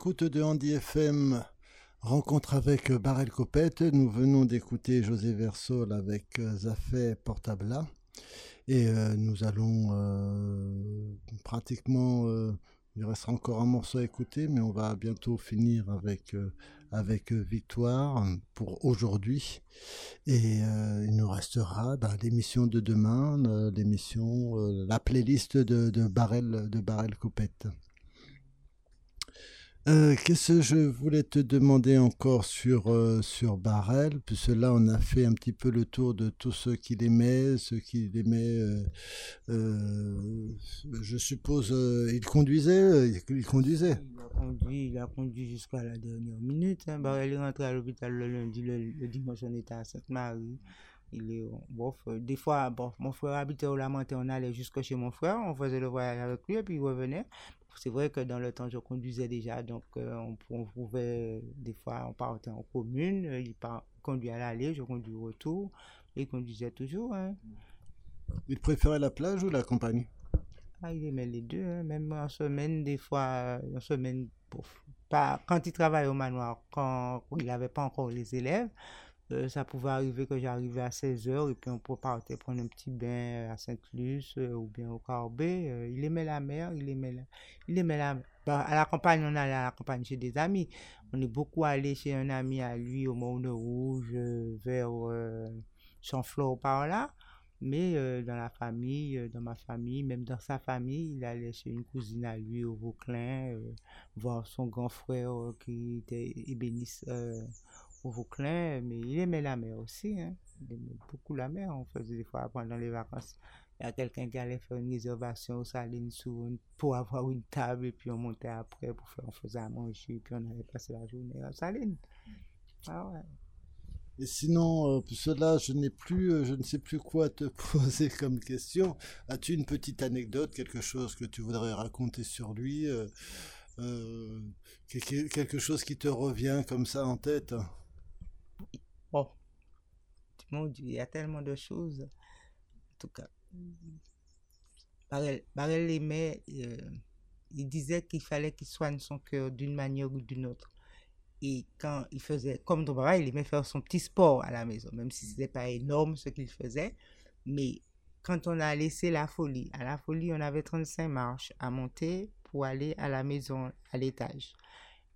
l'écoute de Andy FM, rencontre avec euh, Barel Copette. Nous venons d'écouter José Versol avec euh, Zafé Portabla. Et euh, nous allons pratiquement. il restera encore un morceau à écouter, mais on va bientôt finir avec, avec Victoire pour aujourd'hui. Et il nous restera bah, l'émission de demain, l'émission, la playlist de, de Barel, de Barel Copette. Euh, Qu'est-ce que je voulais te demander encore sur, euh, sur Barel Puisque là, on a fait un petit peu le tour de tous ceux qu'il aimait, ceux qu'il aimait. euh, je suppose, il conduisait, il, conduisait. Il a conduit, il a conduit jusqu'à la dernière minute. Hein. Il est rentré à l'hôpital le lundi, le, dimanche on était à Sainte-Marie. Il est des fois, mon frère habitait au Lamentin, on allait jusque chez mon frère, on faisait le voyage avec lui et puis il revenait. C'est vrai que dans le temps, je conduisais déjà, donc euh, on, pou- on pouvait, des fois, on partait en commune, euh, il conduit à l'aller, je conduis au retour, et il conduisait toujours. Hein. Il préférait la plage ou la campagne? Ah, il aimait les deux, hein. même en semaine, des fois, euh, en semaine, pouf, pas, quand il travaillait au manoir, quand il n'avait pas encore les élèves, euh, ça pouvait arriver que j'arrivais à 16h et puis on pouvait partir prendre un petit bain à Sainte-Luce euh, ou bien au Carbet. Euh, il aimait la mer, il aimait la, il aimait la bah, à la campagne, on allait à la campagne chez des amis. On est beaucoup allé chez un ami à lui au Morne Rouge, euh, vers euh, Chanfleur par là. Mais euh, dans la famille, euh, dans ma famille, même dans sa famille, il allait chez une cousine à lui au Vauclin, euh, voir son grand frère euh, qui était ébéniste euh, Vauclin. Mais il aimait la mer aussi. Hein. Il aimait beaucoup la mer. On faisait des fois pendant les vacances. Il y a quelqu'un qui allait faire une réservation aux Salines sous pour avoir une table et puis on montait après pour faire, on faisait à manger et puis on allait passer la journée à Salines. Ah ouais. Et sinon, euh, puisque là, je n'ai plus, euh, je ne sais plus quoi te poser comme question. As-tu une petite anecdote, quelque chose que tu voudrais raconter sur lui euh, quelque chose qui te revient comme ça en tête? Bon, mon Dieu, il y a tellement de choses. En tout cas, Barel, Barel aimait, euh, il disait qu'il fallait qu'il soigne son cœur d'une manière ou d'une autre. Et quand il faisait, comme Dobara, il aimait faire son petit sport à la maison, même si ce n'était pas énorme ce qu'il faisait. Mais quand on a laissé la folie, à la folie, on avait 35 marches à monter pour aller à la maison, à l'étage.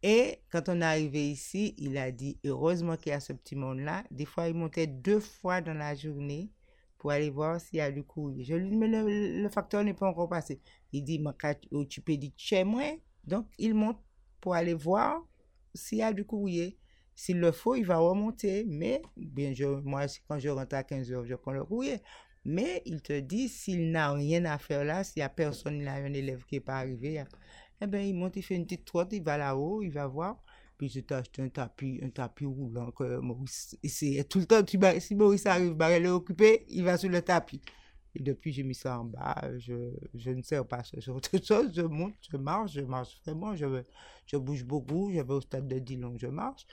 Et quand on est arrivé ici, il a dit, heureusement qu'il y a ce petit monde-là. Des fois, il montait deux fois dans la journée pour aller voir s'il y a du courrier. Je lui dis, mais le, facteur n'est pas encore passé. Il dit, oh, tu peux dire chez moi. Donc, il monte pour aller voir s'il y a du courrier. S'il le faut, il va remonter. Mais, bien, je, moi, quand je rentre à 15 heures, je prends le courrier. Mais il te dit, s'il n'a rien à faire là, s'il n'y a personne, il a un élève qui n'est pas arrivé, il y a- eh ben, il monte, il fait une petite trotte, il va là-haut, il va voir. Puis je t'ai acheté un tapis, un tapis roulant que Maurice essayait tout le temps. Tu si Maurice arrive, elle est occupée, il va sur le tapis. Et depuis, j'ai mis ça en bas. Je, je ne sais pas sur autre chose. Je monte, je marche, je marche vraiment. Je, je bouge beaucoup. Je vais au stade de Dillon, je marche.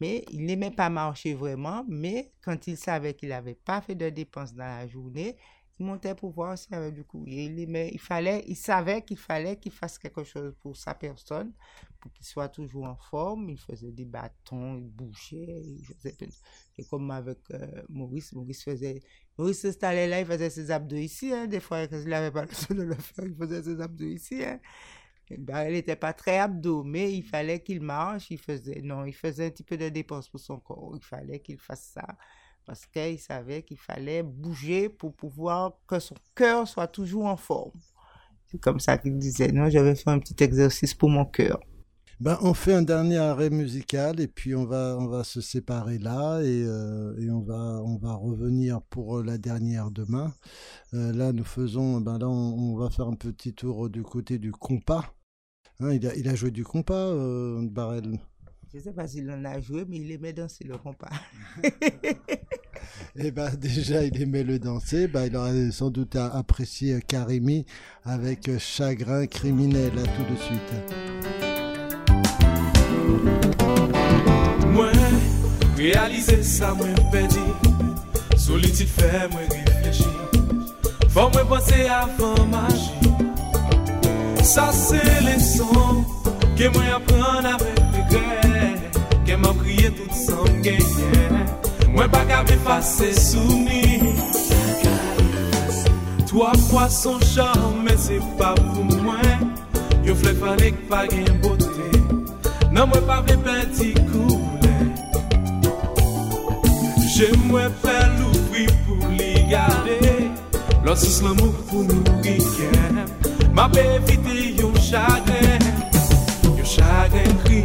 Mais il n'aimait pas marcher vraiment. Mais quand il savait qu'il n'avait pas fait de dépenses dans la journée, il montait pour voir s'il y avait du courrier. Il, aimait, il, fallait, il savait qu'il fallait qu'il fasse quelque chose pour sa personne, pour qu'il soit toujours en forme. Il faisait des bâtons, il bougeait. Il faisait comme avec euh, Maurice, Maurice faisait... Maurice s'installait là, il faisait ses abdos ici. hein. Des fois, il n'avait pas le temps de le faire, il faisait ses abdos ici. hein. Eh ben, elle n'était pas très abdos, mais il fallait qu'il marche. Il faisait, non, il faisait un petit peu de dépense pour son corps. Il fallait qu'il fasse ça parce qu'il savait qu'il fallait bouger pour pouvoir que son cœur soit toujours en forme. C'est comme ça qu'il disait, non, je vais faire un petit exercice pour mon cœur. Ben, on fait un dernier arrêt musical et puis on va, on va se séparer là et, euh, et on, va, on va revenir pour la dernière demain. Euh, là, nous faisons, ben là, on, va faire un petit tour du côté du compas. Hein, il, a, il a joué du compas, euh, Barrel. Je sais pas s'il en a joué, mais il aimait danser le compas. Eh ben déjà, il aimait le danser. Ben, il aurait sans doute a- apprécié Karimi avec Chagrin criminel. À tout de suite. Mwen realize sa mwen pedi Solitude fè mwen reflechi Fò mwen pense avan maji Sa se leson Ke mwen apren avèk regre Ke mwen priye tout san genyen. Mwen baga mi fase souni. Twa fwa son chan men se pa pou mwen Yo fle fanek pa gen bote Nan mwen pa vle peti koule. Je mwen pe louvri pou li gade. Lorsis l'amou pou nou riken. Ma pe evite yon chagren Yon chagren kri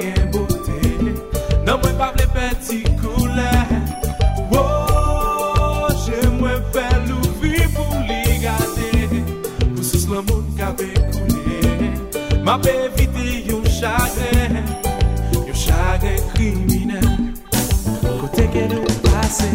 gen bote Nan mwen pa vle peti koule. Wow, jen mwen fè louvi pou li gade. Pou sous la moun ka be koule. Ma pe evite yon chagre. Yon chagre krimine. Kote gen nou pase.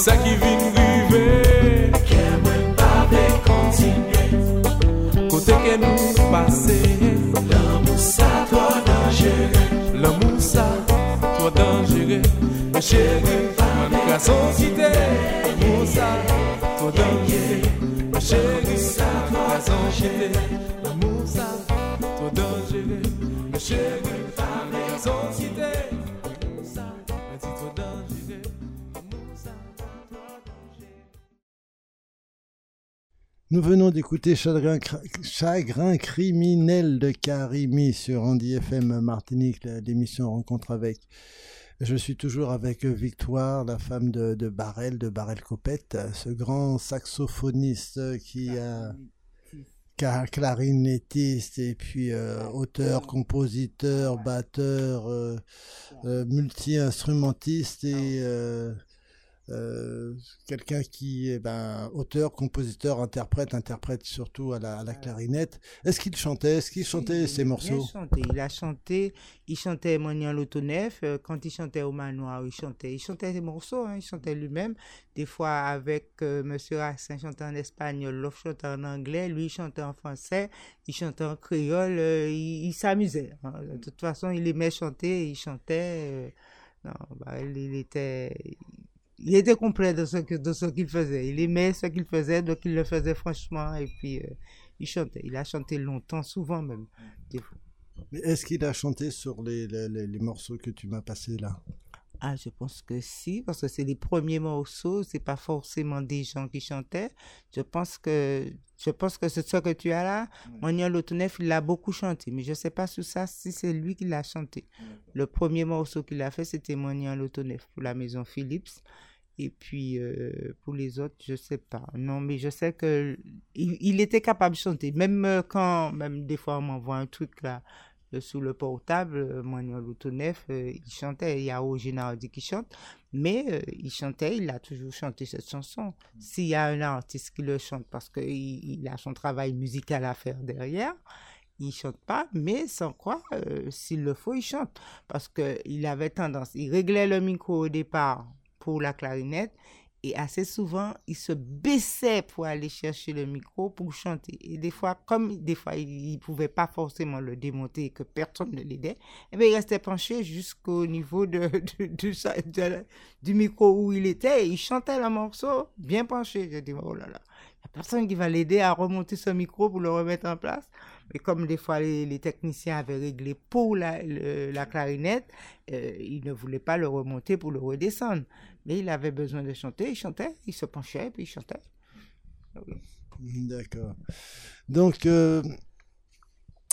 sa ki vin rive. Ke mwen pa ve kontinye Kote ke nou pase L'amou sa to danjere L'amou sa to danjere Mwen chere, mwen krason site L'amou sa to danjere Mwen chere, mwen krason site L'amou sa to danjere Mwen chere, mwen krason site Nous venons d'écouter Chagrin, criminel de Karimi sur Andy FM Martinique, l'émission Rencontre avec. Je suis toujours avec Victoire, la femme de, de Barrel, de Barrel Copette, ce grand saxophoniste qui a clarinettiste. Et puis euh, auteur, compositeur, batteur, euh, euh, multi-instrumentiste et euh, euh, quelqu'un qui est ben, auteur, compositeur, interprète, interprète surtout à la, à la clarinette. Est-ce qu'il chantait? Est-ce qu'il chantait ses morceaux? chanté. Il a chanté, il chantait Monian Lotonef. euh, Quand il chantait au manoir, il chantait. Il chantait des morceaux, hein, il chantait lui-même. Des fois avec euh, Monsieur Racine, chantait en espagnol, l'autre chantait en anglais, lui il chantait en français, il chantait en créole, euh, il, il s'amusait. hein. De toute façon, il aimait chanter, il chantait. euh, non, bah, il, il était, il était complet dans ce, que- dans ce qu'il faisait. Il aimait ce qu'il faisait, donc il le faisait franchement. Et puis, euh, il chantait. Il a chanté longtemps, souvent même. Des fois. Mais Est-ce qu'il a chanté sur les, les, les- morceaux que tu m'as passés là? Ah, je pense que si, parce que c'est les premiers morceaux, c'est pas forcément des gens qui chantaient. Je pense que, je pense que ça que tu as là. Monia Lotonef, il a beaucoup chanté, mais je sais pas sur ça si c'est lui qui l'a chanté. Le premier morceau qu'il a fait, c'était Monia Lotonef pour la maison Philips. Et puis, euh, pour les autres, je sais pas. Non, mais je sais que il, était capable de chanter. Même euh, quand, même des fois, on m'envoie un truc là, euh, sous le portable, Manuel Loutonef, euh, il chantait. Il y a Roger Nardi qui chante. Mais il chantait, il a toujours chanté cette chanson. S'il y a un artiste qui le chante, parce qu'il il a son travail musical à faire derrière, il chante pas, mais sans quoi, s'il le faut, il chante. Parce qu'il avait tendance, il réglait le micro au départ pour la clarinette, et assez souvent, il se baissait pour aller chercher le micro pour chanter. Et des fois, comme des fois, il ne pouvait pas forcément le démonter et que personne ne l'aidait, eh il restait penché jusqu'au niveau de, la- du micro où il était. Il chantait le morceau bien penché. J'ai dit, oh là là, il n'y a personne qui va l'aider à remonter ce micro pour le remettre en place. Et comme des fois les, techniciens avaient réglé pour la, clarinette, euh, ils ne voulaient pas le remonter pour le redescendre. Mais il avait besoin de chanter, il chantait, il se penchait, puis il chantait. D'accord. Donc, euh,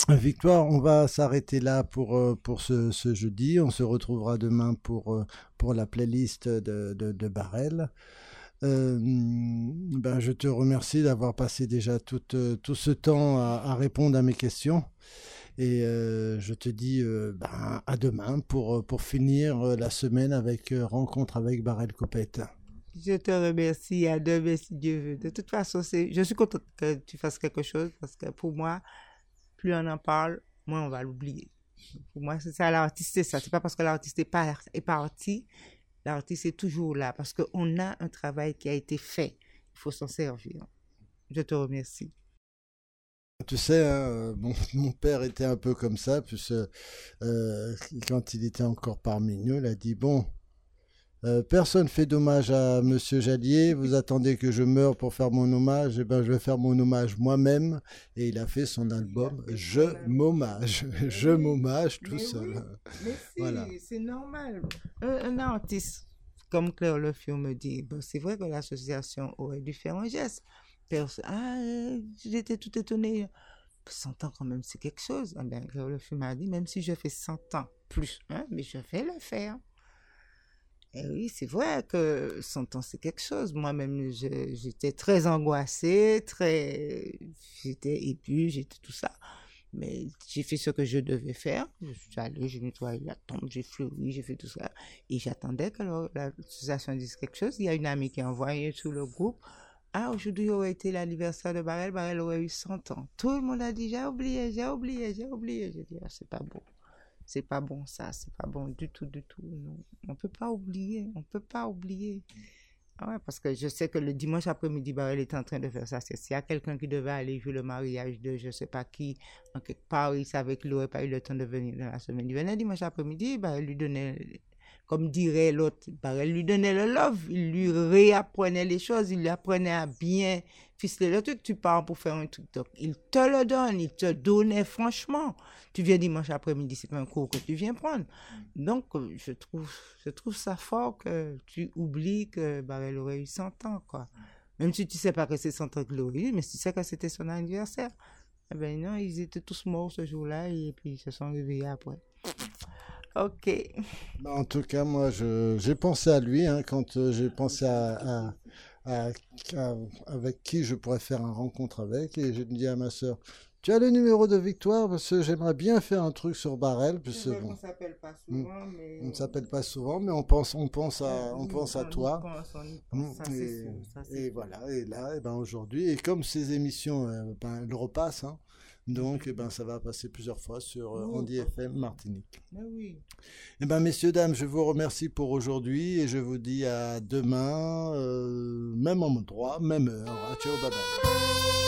Victoire, on va s'arrêter là pour, euh, pour ce, ce jeudi. On se retrouvera demain pour, euh, pour la playlist de, de, de Barrel. Ben, je te remercie d'avoir passé déjà tout, euh, tout ce temps à, répondre à mes questions. Et euh, je te dis euh, ben, à demain pour, pour finir la semaine avec rencontre avec Barrel Copette. Je te remercie, à demain si Dieu veut. De toute façon, je suis contente que tu fasses quelque chose parce que pour moi, plus on en parle, moins on va l'oublier. Pour moi, c'est ça, l'artiste, c'est ça. C'est pas parce que l'artiste est, par- est parti, l'artiste est toujours là parce qu'on a un travail qui a été fait. Il faut s'en servir. Je te remercie. Tu sais, hein, mon, mon père était un peu comme ça, puisque euh, quand il était encore parmi nous, il a dit Bon, euh, personne fait d'hommage à Monsieur Jallier, vous attendez que je meure pour faire mon hommage, et ben je vais faire mon hommage moi-même. Et il a fait son album Je m'hommage, je m'hommage tout Mais seul. oui, Mais si, Voilà. c'est normal. Un, un artiste, comme Claire Le Fion me dit, bon, c'est vrai que l'association aurait dû faire un geste. Perso- ah, j'étais tout étonné. 100 ans quand même, c'est quelque chose. Ah ben, Claire Le m'a dit, même si je fais 100 ans plus, hein, mais je vais le faire. Et oui, c'est vrai que 100 ans, c'est quelque chose. Moi-même, j'étais très angoissée, très... J'étais épue, j'étais tout ça. Mais j'ai fait ce que je devais faire. Je suis allée, j'ai nettoyé la tombe, j'ai fleuri, j'ai fait tout ça. Et j'attendais que l'association dise quelque chose. Il y a une amie qui a envoyé sur le groupe. Ah, aujourd'hui aurait été l'anniversaire de Barrel. Barrel aurait eu 100 ans. Tout le monde a dit, j'ai oublié, j'ai oublié, j'ai oublié. J'ai dit, ah, c'est pas bon. C'est pas bon ça, c'est pas bon du tout, du tout. Non. On peut pas oublier, on peut pas oublier. Ah Ouais, parce que je sais que le dimanche après-midi, Barrel était en train de faire ça. S'il y a quelqu'un qui devait aller jouer le mariage de je sais pas qui, en quelque part, il savait qu'il n'aurait pas eu le temps de venir dans la semaine. Il venait dimanche après-midi, Barrel lui donnait, comme dirait l'autre, Barrel lui donnait le love. Il lui réapprenait les choses, il lui apprenait à bien ficeler le truc. Tu pars pour faire un truc. Donc, il te le donne, il te donnait franchement. Tu viens dimanche après-midi, c'est pas un cours que tu viens prendre. Donc, je trouve, je trouve ça fort que tu oublies que Barrel aurait eu 100 ans, quoi. Même si tu sais pas que c'est 100 ans eu, mais tu sais que c'était son anniversaire. Eh ben non, ils étaient tous morts ce jour-là et puis ils se sont réveillés après. Ok. Bah, en tout cas, moi, j'ai pensé à lui hein, quand euh, j'ai pensé à, à- à- à- avec qui je pourrais faire une rencontre avec. Et j'ai dit à ma sœur, tu as le numéro de Victoire parce que j'aimerais bien faire un truc sur Barrel. Parce bon, s'appelle pas souvent, mais... on ne s'appelle pas souvent, mais on pense, on pense à, on pense à toi. Et, et voilà, et là, et ben aujourd'hui, et comme ces émissions, euh, ben, elles repassent, hein, donc eh ben, ça va passer plusieurs fois sur euh, Oh, Andy FM Martinique. Mais oui. Eh ben, messieurs, dames, je vous remercie pour aujourd'hui et je vous dis à demain, euh, même endroit, même heure. Ciao, bye bye.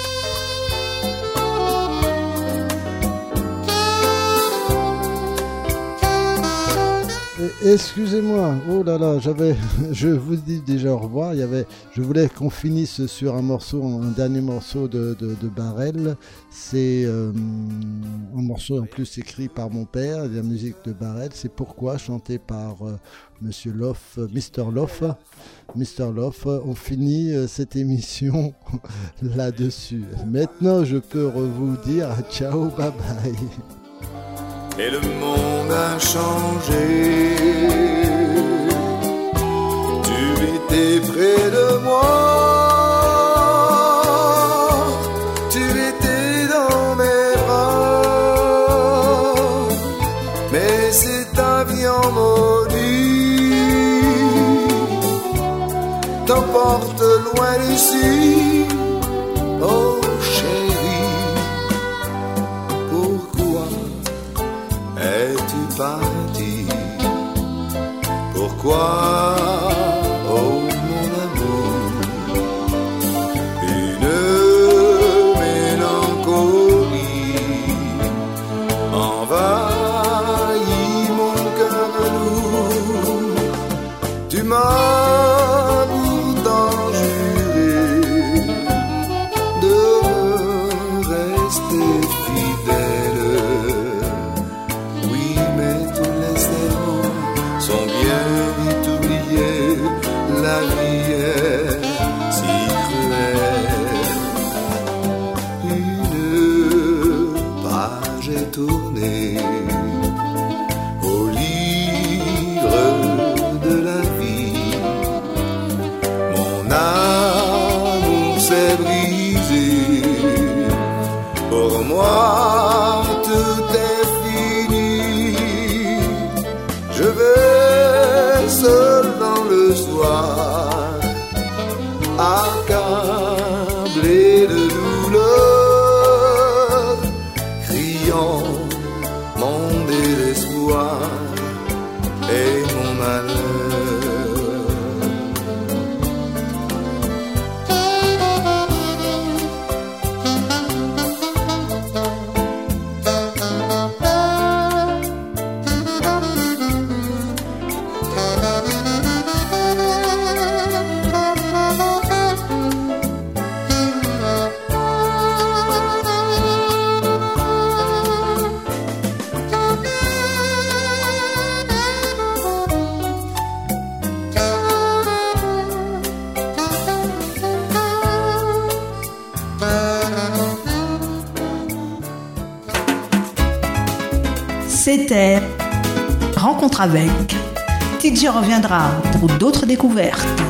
Excusez-moi, oh là là, j'avais, je vous dis déjà au revoir. Je voulais qu'on finisse sur un morceau, un dernier morceau de, de, Barrel. C'est euh, un morceau en plus écrit par mon père, la musique de Barrel. C'est pourquoi chanté par euh, Monsieur Loff, Mr Loff, Mr Loff. On finit euh, cette émission là-dessus. Maintenant, je peux vous dire ciao, bye bye. Et le monde a changé. Tu étais près de moi, tu étais dans mes bras, mais cet avion maudit. T'emporte loin d'ici, Pourquoi, oh mon amour. Une mélancolie envahit Rencontre